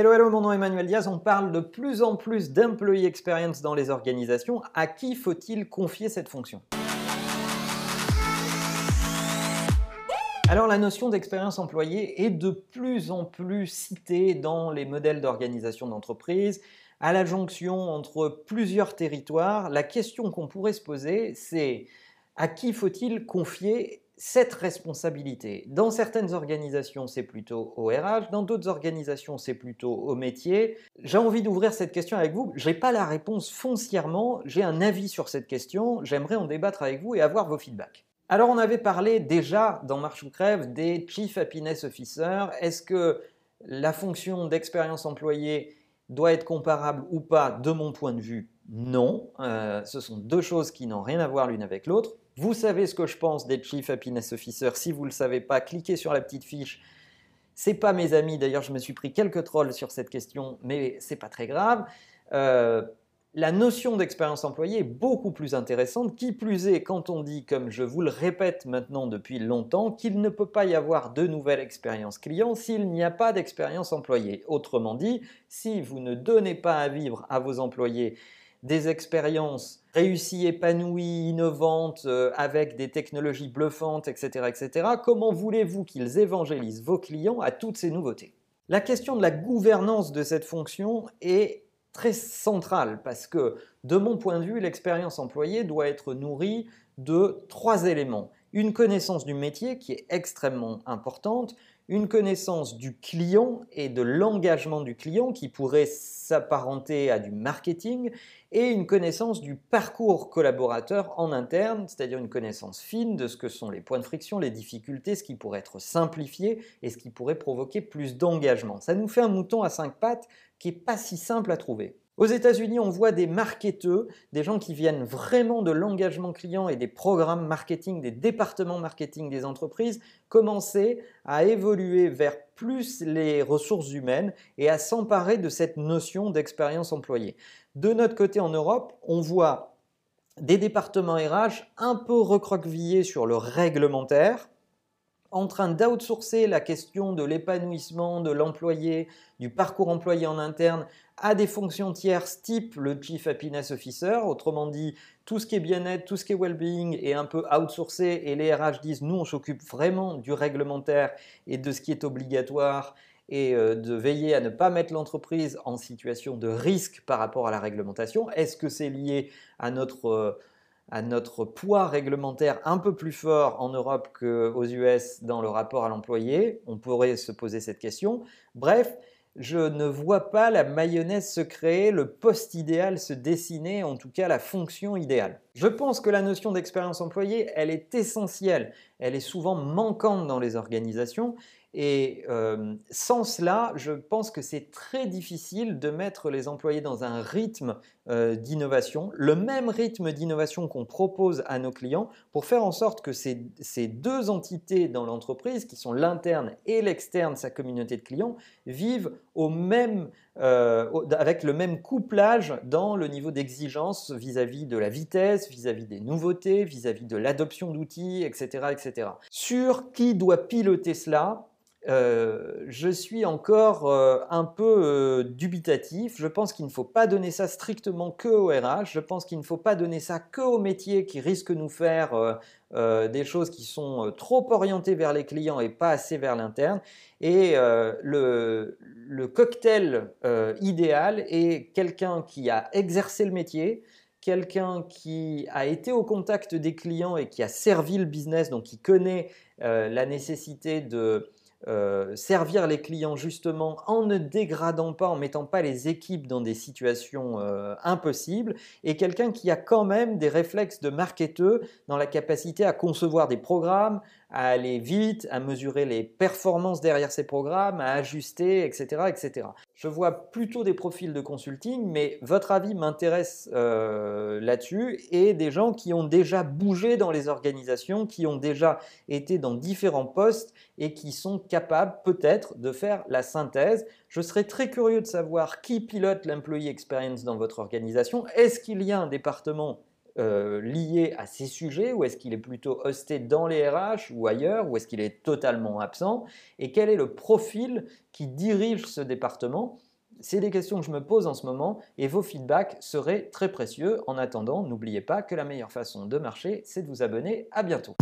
Hello, hello, mon nom est Emmanuel Diaz. On parle de plus en plus d'employee experience dans les organisations. À qui faut-il confier cette fonction? Alors la notion d'expérience employée est de plus en plus citée dans les modèles d'organisation d'entreprise. À la jonction entre plusieurs territoires, la question qu'on pourrait se poser, c'est à qui faut-il confier cette responsabilité Dans certaines organisations, c'est plutôt au RH, dans d'autres organisations, c'est plutôt au métier. J'ai envie d'ouvrir cette question avec vous. Je n'ai pas la réponse foncièrement, j'ai un avis sur cette question, j'aimerais en débattre avec vous et avoir vos feedbacks. Alors on avait parlé déjà dans Marche ou Crève des Chief Happiness Officer. Est-ce que la fonction d'expérience employée doit être comparable ou pas? De mon point de vue, non. Euh, ce sont deux choses qui n'ont rien à voir l'une avec l'autre. Vous savez ce que je pense des Chief Happiness Officer. Si vous ne le savez pas, cliquez sur la petite fiche. C'est pas mes amis, d'ailleurs je me suis pris quelques trolls sur cette question, mais c'est pas très grave. Euh, la notion d'expérience employée est beaucoup plus intéressante, qui plus est quand on dit, comme je vous le répète maintenant depuis longtemps, qu'il ne peut pas y avoir de nouvelle expérience client s'il n'y a pas d'expérience employée. Autrement dit, si vous ne donnez pas à vivre à vos employés des expériences réussies, épanouies, innovantes, euh, avec des technologies bluffantes, etc., etc., comment voulez-vous qu'ils évangélisent vos clients à toutes ces nouveautés? La question de la gouvernance de cette fonction est très centrale parce que, de mon point de vue, l'expérience employée doit être nourrie de trois éléments. Une connaissance du métier qui est extrêmement importante, une connaissance du client et de l'engagement du client qui pourrait s'apparenter à du marketing et une connaissance du parcours collaborateur en interne, c'est-à-dire une connaissance fine de ce que sont les points de friction, les difficultés, ce qui pourrait être simplifié et ce qui pourrait provoquer plus d'engagement. Ça nous fait un mouton à cinq pattes qui n'est pas si simple à trouver. Aux États-Unis, on voit des marketeurs, des gens qui viennent vraiment de l'engagement client et des programmes marketing, des départements marketing des entreprises, commencer à évoluer vers plus les ressources humaines et à s'emparer de cette notion d'expérience employée. De notre côté en Europe, on voit des départements RH un peu recroquevillés sur le réglementaire, en train d'outsourcer la question de l'épanouissement de l'employé, du parcours employé en interne à des fonctions tierces type le Chief Happiness Officer. Autrement dit, tout ce qui est bien-être, tout ce qui est well-being est un peu outsourcé et les RH disent nous on s'occupe vraiment du réglementaire et de ce qui est obligatoire et euh, de veiller à ne pas mettre l'entreprise en situation de risque par rapport à la réglementation. Est-ce que c'est lié à notre euh, à notre poids réglementaire un peu plus fort en Europe qu'aux US dans le rapport à l'employé? On pourrait se poser cette question. Bref, je ne vois pas la mayonnaise se créer, le poste idéal se dessiner, en tout cas la fonction idéale. Je pense que la notion d'expérience employée, elle est essentielle, elle est souvent manquante dans les organisations et euh, sans cela, je pense que c'est très difficile de mettre les employés dans un rythme euh, d'innovation, le même rythme d'innovation qu'on propose à nos clients, pour faire en sorte que ces, deux entités dans l'entreprise, qui sont l'interne et l'externe, sa communauté de clients, vivent même, euh, avec le même couplage dans le niveau d'exigence vis-à-vis de la vitesse, vis-à-vis des nouveautés, vis-à-vis de l'adoption d'outils, etc., etc. Sur qui doit piloter cela euh, je suis encore euh, un peu euh, dubitatif. Je pense qu'il ne faut pas donner ça strictement que au RH. Je pense qu'il ne faut pas donner ça que aux métiers qui risquent de nous faire des choses qui sont trop orientées vers les clients et pas assez vers l'interne. Et le, cocktail idéal est quelqu'un qui a exercé le métier, quelqu'un qui a été au contact des clients et qui a servi le business, donc qui connaît la nécessité de euh, servir les clients justement en ne dégradant pas, en mettant pas les équipes dans des situations euh, impossibles, et quelqu'un qui a quand même des réflexes de marketeur dans la capacité à concevoir des programmes, à aller vite, à mesurer les performances derrière ces programmes, à ajuster, etc. etc. Je vois plutôt des profils de consulting, mais votre avis m'intéresse euh, là-dessus, et des gens qui ont déjà bougé dans les organisations, qui ont déjà été dans différents postes et qui sont capables peut-être de faire la synthèse. Je serais très curieux de savoir qui pilote l'employee experience dans votre organisation. Est-ce qu'il y a un département euh, lié à ces sujets ou est-ce qu'il est plutôt hosté dans les RH ou ailleurs ou est-ce qu'il est totalement absent et quel est le profil qui dirige ce département? C'est des questions que je me pose en ce moment et vos feedbacks seraient très précieux. En attendant, n'oubliez pas que la meilleure façon de marcher, c'est de vous abonner. À bientôt.